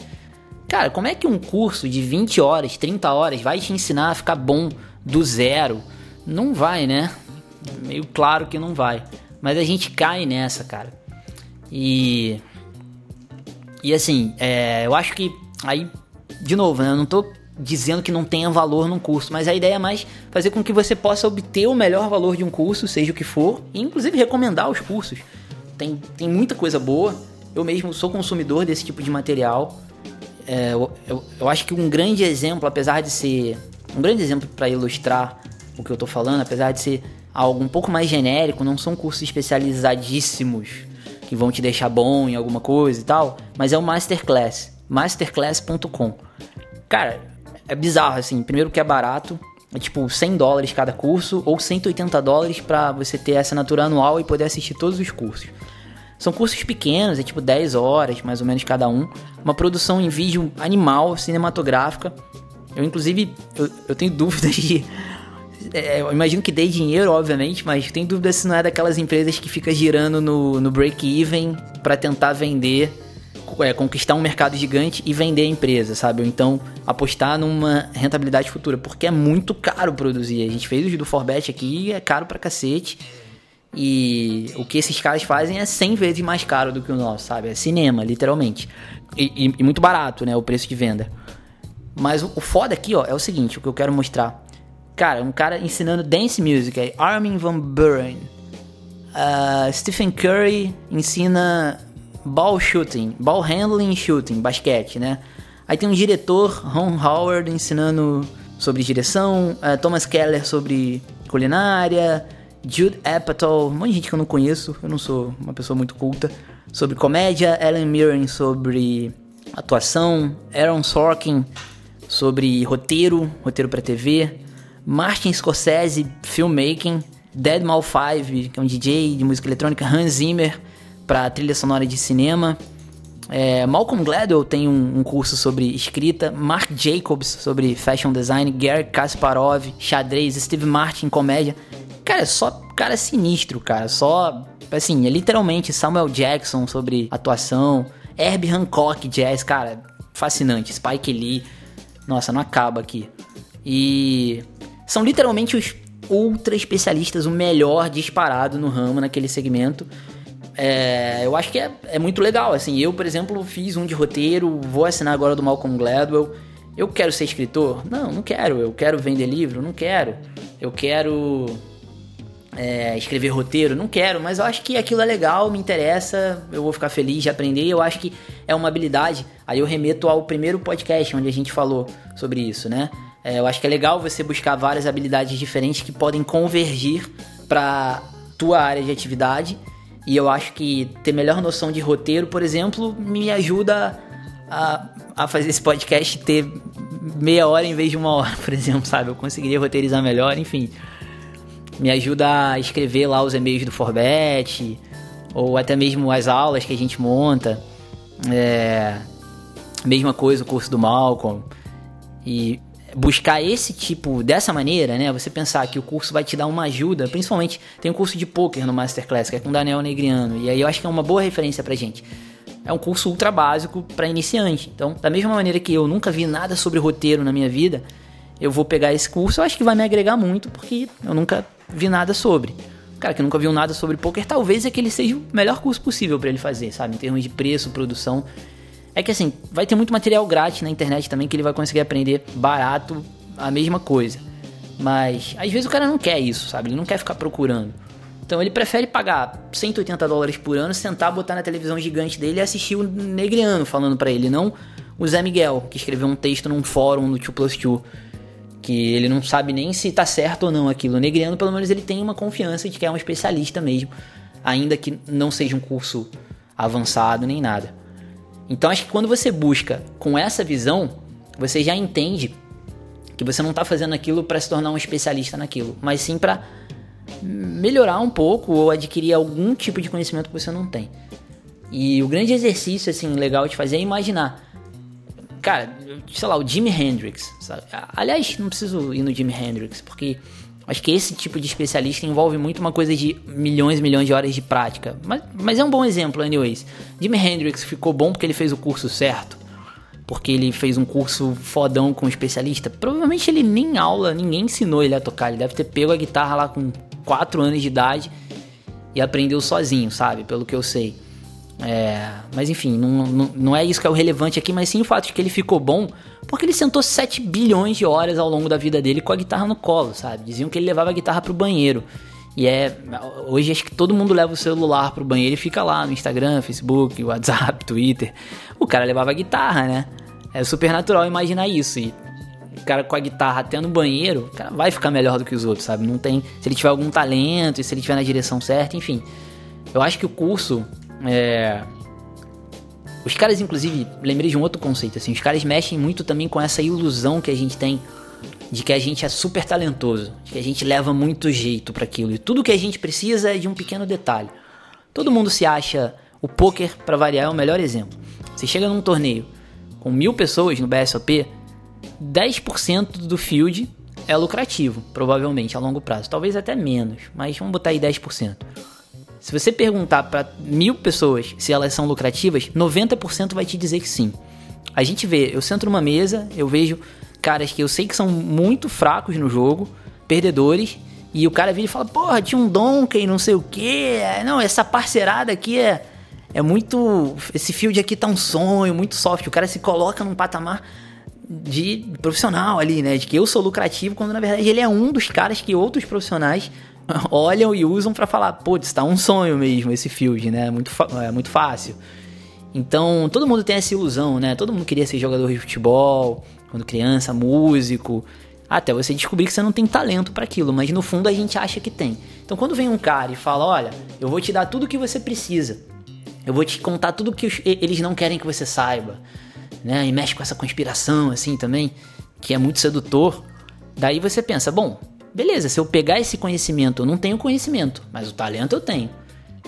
Cara, como é que um curso de 20 horas, 30 horas vai te ensinar a ficar bom do zero? Não vai, né? Meio claro que não vai. Mas a gente cai nessa, cara. E. E assim, é, eu acho que aí, de novo, né? Eu não tô dizendo que não tenha valor num curso, mas a ideia é mais fazer com que você possa obter o melhor valor de um curso, seja o que for, e inclusive recomendar os cursos. Tem, tem muita coisa boa. Eu mesmo sou consumidor desse tipo de material. É, eu, eu, eu, acho que um grande exemplo, apesar de ser um grande exemplo para ilustrar o que eu estou falando, apesar de ser algo um pouco mais genérico, não são cursos especializadíssimos que vão te deixar bom em alguma coisa e tal, mas é o Masterclass, masterclass.com. Cara, é bizarro, assim. Primeiro que é barato, é tipo 100 dólares cada curso ou 180 dólares para você ter assinatura anual e poder assistir todos os cursos. São cursos pequenos, é tipo 10 horas mais ou menos cada um. Uma produção em vídeo animal, cinematográfica. Eu, inclusive, eu, eu tenho *laughs* dúvidas de. É, eu imagino que dê dinheiro, obviamente, mas tenho dúvidas se não é daquelas empresas que fica girando no, no break-even para tentar vender é, conquistar um mercado gigante e vender a empresa, sabe? Ou então apostar numa rentabilidade futura, porque é muito caro produzir. A gente fez o do Forbet aqui, é caro pra cacete. E o que esses caras fazem é 100 vezes mais caro do que o nosso, sabe? É cinema, literalmente. E, e, e muito barato, né? O preço de venda. Mas o, o, foda aqui, ó, é o seguinte, o que eu quero mostrar. Cara, um cara ensinando dance music, é Armin Van Buren. Uh, Stephen Curry ensina ball shooting, ball handling shooting, basquete, né? Aí tem um diretor, Ron Howard, ensinando sobre direção, uh, Thomas Keller sobre culinária, Jude Apatow, um monte de gente que eu não conheço, eu não sou uma pessoa muito culta, sobre comédia, Ellen Mirren sobre atuação, Aaron Sorkin sobre roteiro, roteiro para TV, Martin Scorsese, filmmaking, Deadmau 5, que é um DJ de música eletrônica, Hans Zimmer para trilha sonora de cinema. É, Malcolm Gladwell tem um, um, curso sobre escrita, Mark Jacobs sobre fashion design, Gary Kasparov, xadrez, Steve Martin, comédia. Cara, é só cara sinistro, cara. Só, assim, é literalmente Samuel Jackson sobre atuação, Herbie Hancock, jazz, cara, fascinante. Spike Lee, nossa, não acaba aqui. E são literalmente os ultra especialistas, o melhor disparado no ramo, naquele segmento. É, eu acho que é, é muito legal, assim, eu, por exemplo, fiz um de roteiro, vou assinar agora do Malcolm Gladwell, eu quero ser escritor? Não, não quero, eu quero vender livro? Não quero, eu quero é, escrever roteiro? Não quero, mas eu acho que aquilo é legal, me interessa, eu vou ficar feliz de aprender, eu acho que é uma habilidade, aí eu remeto ao primeiro podcast onde a gente falou sobre isso, né? É, eu acho que é legal você buscar várias habilidades diferentes que podem convergir para tua área de atividade e eu acho que ter melhor noção de roteiro, por exemplo, me ajuda a, a fazer esse podcast ter meia hora em vez de uma hora, *laughs* por exemplo, sabe? Eu conseguiria roteirizar melhor, enfim. Me ajuda a escrever lá os e-mails do Forbet, ou até mesmo as aulas que a gente monta. É, mesma coisa o curso do Malcolm. E buscar esse tipo, dessa maneira, né? Você pensar que o curso vai te dar uma ajuda, principalmente tem um curso de poker no Masterclass, que é com Daniel Negriano, e aí eu acho que é uma boa referência pra gente. É um curso ultra básico para iniciante. Então, da mesma maneira que eu nunca vi nada sobre roteiro na minha vida, eu vou pegar esse curso, eu acho que vai me agregar muito, porque eu nunca vi nada sobre. Cara que nunca viu nada sobre poker, talvez aquele seja o melhor curso possível para ele fazer, sabe? Em termos de preço, produção é que assim, vai ter muito material grátis na internet também que ele vai conseguir aprender barato a mesma coisa. Mas às vezes o cara não quer isso, sabe? Ele não quer ficar procurando. Então ele prefere pagar 180 dólares por ano, sentar, botar na televisão gigante dele e assistir o Negriano falando para ele, não o Zé Miguel, que escreveu um texto num fórum no 2 Plus 2, que ele não sabe nem se tá certo ou não aquilo. O Negriano, pelo menos, ele tem uma confiança de que é um especialista mesmo, ainda que não seja um curso avançado nem nada. Então acho que quando você busca com essa visão, você já entende que você não está fazendo aquilo para se tornar um especialista naquilo, mas sim para melhorar um pouco ou adquirir algum tipo de conhecimento que você não tem. E o grande exercício assim legal de fazer é imaginar, cara, sei lá, o Jimi Hendrix. Sabe? Aliás, não preciso ir no Jimi Hendrix porque Acho que esse tipo de especialista envolve muito uma coisa de milhões e milhões de horas de prática. Mas, mas é um bom exemplo, anyways. Jimi Hendrix ficou bom porque ele fez o curso certo. Porque ele fez um curso fodão com um especialista. Provavelmente ele nem aula, ninguém ensinou ele a tocar. Ele deve ter pego a guitarra lá com 4 anos de idade e aprendeu sozinho, sabe? Pelo que eu sei. É, mas enfim, não, não, não, é isso que é o relevante aqui, mas sim o fato de que ele ficou bom porque ele sentou 7 bilhões de horas ao longo da vida dele com a guitarra no colo, sabe? Diziam que ele levava a guitarra pro banheiro. E é. Hoje acho que todo mundo leva o celular pro banheiro e fica lá no Instagram, Facebook, WhatsApp, *laughs* Twitter. O cara levava a guitarra, né? É super natural imaginar isso. E o cara com a guitarra até no banheiro, o cara vai ficar melhor do que os outros, sabe? Não tem. Se ele tiver algum talento e se ele tiver na direção certa, enfim. Eu acho que o curso é... Os caras, inclusive, lembrei de um outro conceito, assim, os caras mexem muito também com essa ilusão que a gente tem de que a gente é super talentoso, de que a gente leva muito jeito para aquilo e tudo que a gente precisa é de um pequeno detalhe. Todo mundo se acha o poker para variar é o melhor exemplo. Você chega num torneio com mil pessoas no BSOP, 10% do field é lucrativo, provavelmente a longo prazo, talvez até menos, mas vamos botar aí 10%. Se você perguntar para mil pessoas se elas são lucrativas, 90% vai te dizer que sim. A gente vê, eu sento numa mesa, eu vejo caras que eu sei que são muito fracos no jogo, perdedores, e o cara vira e fala, porra, tinha um Donkey, não sei o que. Não, essa parcerada aqui é, é muito. Esse field aqui tá um sonho, muito soft. O cara se coloca num patamar de profissional ali, né? De que eu sou lucrativo, quando na verdade ele é um dos caras que outros profissionais *laughs* olham e usam para falar, putz, tá um sonho mesmo esse field, né? Muito, é muito fácil. Então, todo mundo tem essa ilusão, né? Todo mundo queria ser jogador de futebol, quando criança, músico, até você descobrir que você não tem talento para aquilo, mas no fundo a gente acha que tem. Então, quando vem um cara e fala: Olha, eu vou te dar tudo o que você precisa, eu vou te contar tudo que eles não querem que você saiba, né? E mexe com essa conspiração assim também, que é muito sedutor. Daí você pensa: Bom, beleza, se eu pegar esse conhecimento, eu não tenho conhecimento, mas o talento eu tenho.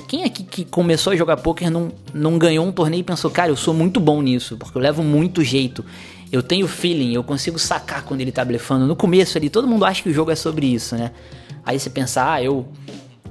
Quem aqui que começou a jogar poker não, não ganhou um torneio e pensou, cara, eu sou muito bom nisso, porque eu levo muito jeito. Eu tenho feeling, eu consigo sacar quando ele tá blefando. No começo ali, todo mundo acha que o jogo é sobre isso, né? Aí você pensa, ah, eu.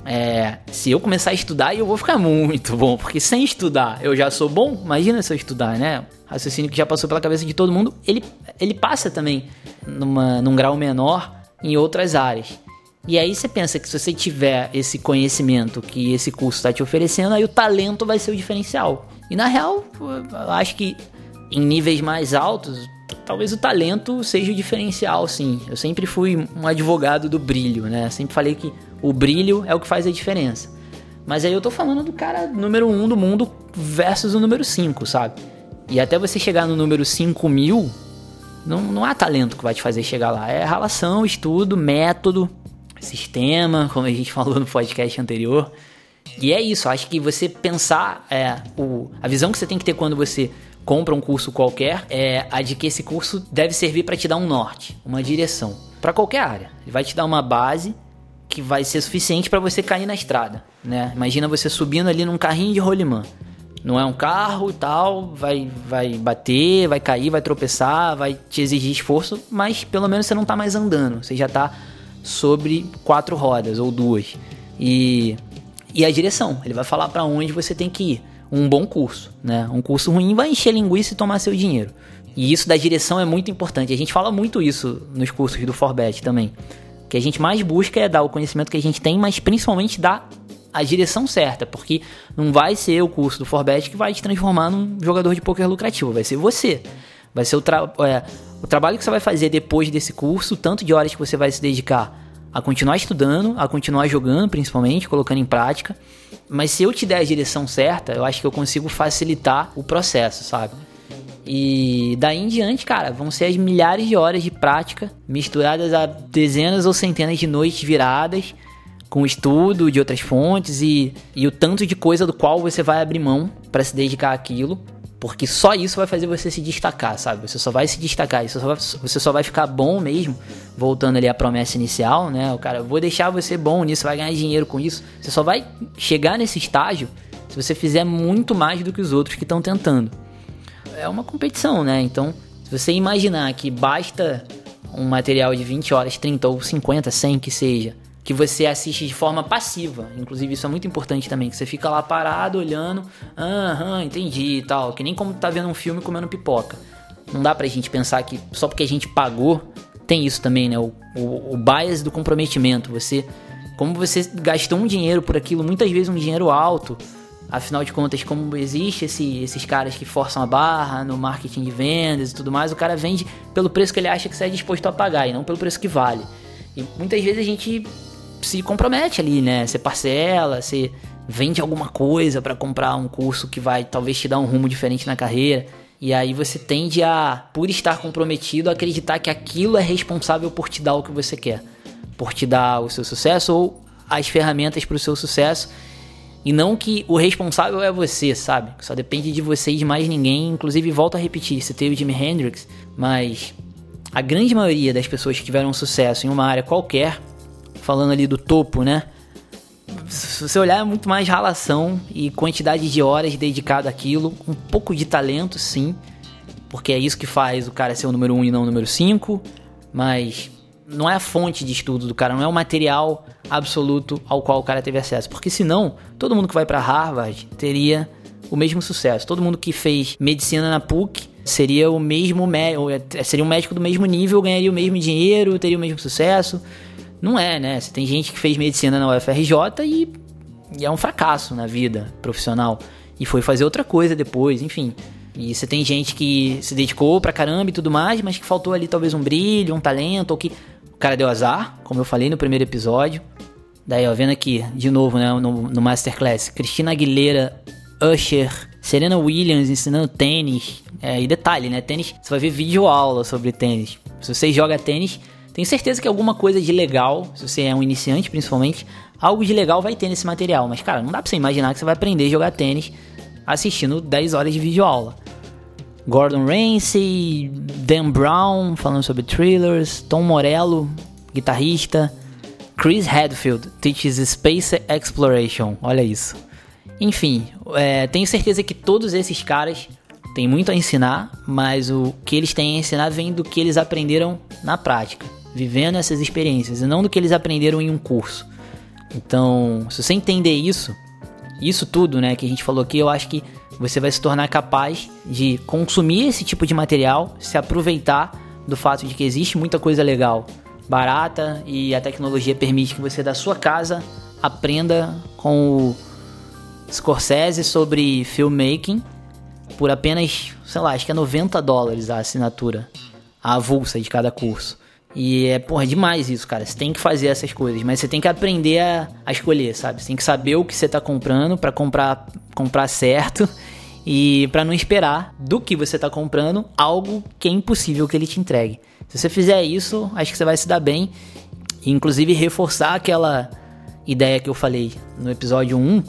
É, se eu começar a estudar, eu vou ficar muito bom, porque sem estudar eu já sou bom. Imagina se eu estudar, né? Raciocínio que já passou pela cabeça de todo mundo, ele, ele passa também numa, num grau menor em outras áreas. E aí você pensa que se você tiver esse conhecimento que esse curso está te oferecendo, aí o talento vai ser o diferencial. E na real, eu acho que em níveis mais altos, talvez o talento seja o diferencial, sim. Eu sempre fui um advogado do brilho, né? Sempre falei que o brilho é o que faz a diferença. Mas aí eu tô falando do cara número 1 um do mundo versus o número 5, sabe? E até você chegar no número 5 mil, não, não há talento que vai te fazer chegar lá. É relação, estudo, método, sistema, como a gente *laughs* falou no podcast anterior. E é isso, acho que você pensar, é, o, a visão que você tem que ter quando você compra um curso qualquer é a de que esse curso deve servir para te dar um norte, uma direção, para qualquer área. Ele vai te dar uma base que vai ser suficiente para você cair na estrada, né? Imagina você subindo ali num carrinho de rolimã. Não é um carro e tal, vai, vai bater, vai cair, vai tropeçar, vai te exigir esforço, mas pelo menos você não tá mais andando, você já tá sobre quatro rodas ou duas. E, e a direção, ele vai falar para onde você tem que ir. Um bom curso, né? Um curso ruim vai encher linguiça e tomar seu dinheiro. E isso da direção é muito importante. A gente fala muito isso nos cursos do Forbet também. O que a gente mais busca é dar o conhecimento que a gente tem, mas principalmente dar a direção certa, porque não vai ser o curso do Forbet que vai te transformar num jogador de poker lucrativo, vai ser você. Vai ser o, tra é, o trabalho que você vai fazer depois desse curso, tanto de horas que você vai se dedicar a continuar estudando, a continuar jogando, principalmente, colocando em prática. Mas se eu te der a direção certa, eu acho que eu consigo facilitar o processo, sabe? E daí em diante, cara, vão ser as milhares de horas de prática misturadas a dezenas ou centenas de noites viradas com estudo de outras fontes e, e o tanto de coisa do qual você vai abrir mão para se dedicar àquilo porque só isso vai fazer você se destacar, sabe? Você só vai se destacar, você só vai, você só vai ficar bom mesmo, voltando ali à promessa inicial, né? O cara, vou deixar você bom nisso, vai ganhar dinheiro com isso. Você só vai chegar nesse estágio se você fizer muito mais do que os outros que estão tentando. É uma competição, né? Então, se você imaginar que basta um material de 20 horas, 30 ou 50, 100 que seja, que você assiste de forma passiva. Inclusive, isso é muito importante também, que você fica lá parado, olhando, aham, entendi e tal. Que nem como tá vendo um filme comendo pipoca. Não dá pra gente pensar que só porque a gente pagou, tem isso também, né? O, o, o bias do comprometimento. Você, como você gastou um dinheiro por aquilo, muitas vezes um dinheiro alto, Afinal de contas, como existe esse, esses caras que forçam a barra no marketing de vendas e tudo mais, o cara vende pelo preço que ele acha que você é disposto a pagar e não pelo preço que vale. E muitas vezes a gente se compromete ali, né? Você parcela, você vende alguma coisa para comprar um curso que vai talvez te dar um rumo diferente na carreira. E aí você tende a, por estar comprometido, acreditar que aquilo é responsável por te dar o que você quer, por te dar o seu sucesso ou as ferramentas para o seu sucesso. E não que o responsável é você, sabe? Só depende de você e de mais ninguém. Inclusive, volto a repetir, citei o Jimi Hendrix, mas a grande maioria das pessoas que tiveram sucesso em uma área qualquer falando ali do topo, né? Se você olhar, é muito mais relação e quantidade de horas dedicado àquilo, um pouco de talento, sim, porque é isso que faz o cara ser o número 1 um e não o número 5, mas não é a fonte de estudo do cara, não é o material absoluto ao qual o cara teve acesso. Porque senão, todo mundo que vai para Harvard teria o mesmo sucesso. Todo mundo que fez medicina na PUC seria o mesmo é, seria um médico do mesmo nível, ganharia o mesmo dinheiro, teria o mesmo sucesso. Não é, né? Você tem gente que fez medicina na UFRJ e, e é um fracasso na vida profissional e foi fazer outra coisa depois, enfim. E você tem gente que se dedicou pra caramba e tudo mais, mas que faltou ali talvez um brilho, um talento, ou que o cara deu azar, como eu falei no primeiro episódio. Daí, ó, vendo aqui, de novo, né, no, no Masterclass, Cristina Aguilera, Usher, Serena Williams ensinando tênis. É, e detalhe, né, tênis, você vai ver vídeo aula sobre tênis. Se você joga tênis, tenho certeza que alguma coisa de legal, se você é um iniciante principalmente, algo de legal vai ter nesse material. Mas, cara, não dá pra você imaginar que você vai aprender a jogar tênis assistindo 10 horas de vídeo aula. Gordon Ramsay, Dan Brown falando sobre thrillers, Tom Morello, guitarrista, Chris Hadfield teaches Space Exploration, olha isso. Enfim, é, tenho certeza que todos esses caras têm muito a ensinar, mas o que eles têm a ensinar vem do que eles aprenderam na prática, vivendo essas experiências, e não do que eles aprenderam em um curso. Então, se você entender isso, isso tudo, né, que a gente falou aqui, eu acho que você vai se tornar capaz de consumir esse tipo de material, se aproveitar do fato de que existe muita coisa legal, barata e a tecnologia permite que você da sua casa aprenda com o Scorsese sobre filmmaking por apenas, sei lá, acho que é 90 dólares a assinatura, a avulsa de cada curso. E é, porra, demais isso, cara. Você tem que fazer essas coisas, mas você tem que aprender a, a escolher, sabe? Você tem que saber o que você tá comprando para comprar, comprar certo *laughs* e para não esperar do que você tá comprando algo que é impossível que ele te entregue. Se você fizer isso, acho que você vai se dar bem. E, inclusive reforçar aquela ideia que eu falei no episódio 1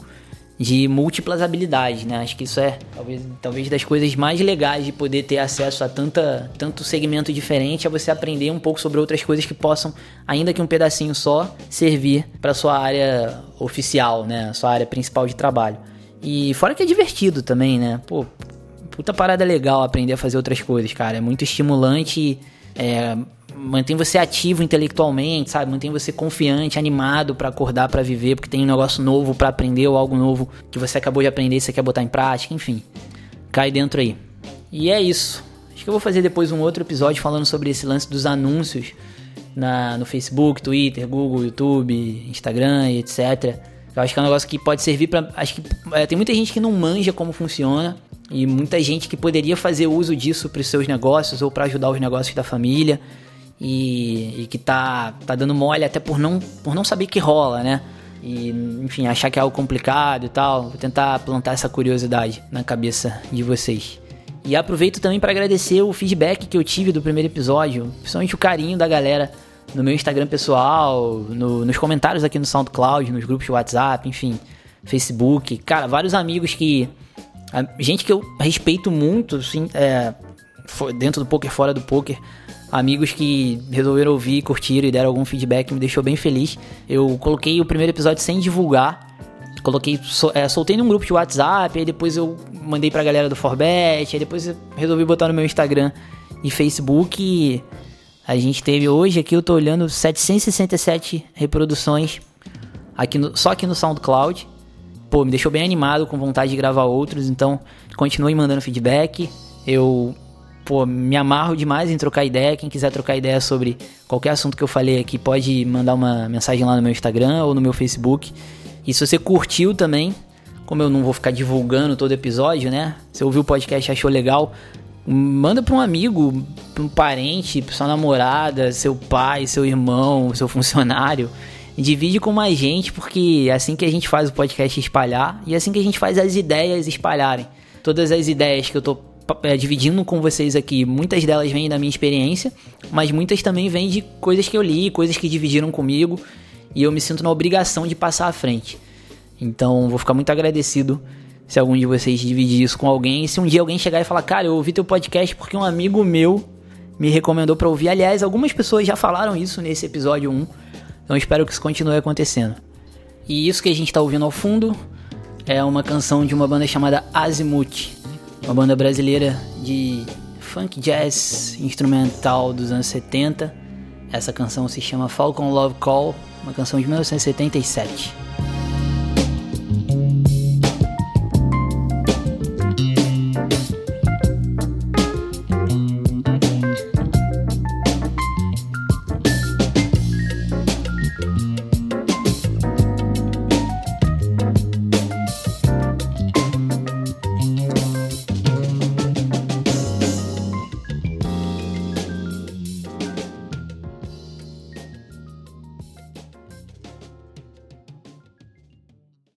de múltiplas habilidades, né? Acho que isso é talvez, talvez das coisas mais legais de poder ter acesso a tanta, tanto segmento diferente, é você aprender um pouco sobre outras coisas que possam, ainda que um pedacinho só, servir para sua área oficial, né? Sua área principal de trabalho. E fora que é divertido também, né? Pô, puta parada legal aprender a fazer outras coisas, cara. É muito estimulante. É, mantém você ativo intelectualmente, sabe? Mantém você confiante, animado para acordar, para viver, porque tem um negócio novo para aprender ou algo novo que você acabou de aprender e você quer botar em prática, enfim. Cai dentro aí. E é isso. Acho que eu vou fazer depois um outro episódio falando sobre esse lance dos anúncios na, no Facebook, Twitter, Google, YouTube, Instagram e etc. Eu acho que é um negócio que pode servir para. Acho que é, tem muita gente que não manja como funciona e muita gente que poderia fazer uso disso para os seus negócios ou para ajudar os negócios da família e, e, que tá, tá dando mole até por não, por não saber que rola, né? E, enfim, achar que é algo complicado e tal. Vou tentar plantar essa curiosidade na cabeça de vocês. E aproveito também para agradecer o feedback que eu tive do primeiro episódio, principalmente o carinho da galera no meu Instagram pessoal, no, nos comentários aqui no SoundCloud, nos grupos de WhatsApp, enfim, Facebook. Cara, vários amigos que. Gente que eu respeito muito, assim, é, dentro do poker, fora do poker amigos que resolveram ouvir, curtiram e deram algum feedback, me deixou bem feliz. Eu coloquei o primeiro episódio sem divulgar. Coloquei, é, soltei num grupo de WhatsApp, aí depois eu mandei pra galera do Forbet, aí depois eu resolvi botar no meu Instagram e Facebook. E a gente teve hoje aqui, eu tô olhando 767 reproduções aqui no, só aqui no SoundCloud. Pô, me deixou bem animado, com vontade de gravar outros, então continue mandando feedback. Eu pô, me amarro demais em trocar ideia. Quem quiser trocar ideia sobre qualquer assunto que eu falei aqui, pode mandar uma mensagem lá no meu Instagram ou no meu Facebook. E se você curtiu também, como eu não vou ficar divulgando todo episódio, né? Se ouviu o podcast e achou legal, manda para um amigo, para um parente, para sua namorada, seu pai, seu irmão, seu funcionário. Divide com mais gente, porque é assim que a gente faz o podcast espalhar e é assim que a gente faz as ideias espalharem. Todas as ideias que eu tô é, dividindo com vocês aqui, muitas delas vêm da minha experiência, mas muitas também vêm de coisas que eu li, coisas que dividiram comigo, e eu me sinto na obrigação de passar à frente. Então, vou ficar muito agradecido se algum de vocês dividir isso com alguém. E se um dia alguém chegar e falar, cara, eu ouvi teu podcast porque um amigo meu me recomendou para ouvir. Aliás, algumas pessoas já falaram isso nesse episódio 1. Então, espero que isso continue acontecendo. E isso que a gente está ouvindo ao fundo é uma canção de uma banda chamada Azimuth uma banda brasileira de funk jazz instrumental dos anos 70. Essa canção se chama Falcon Love Call, uma canção de 1977.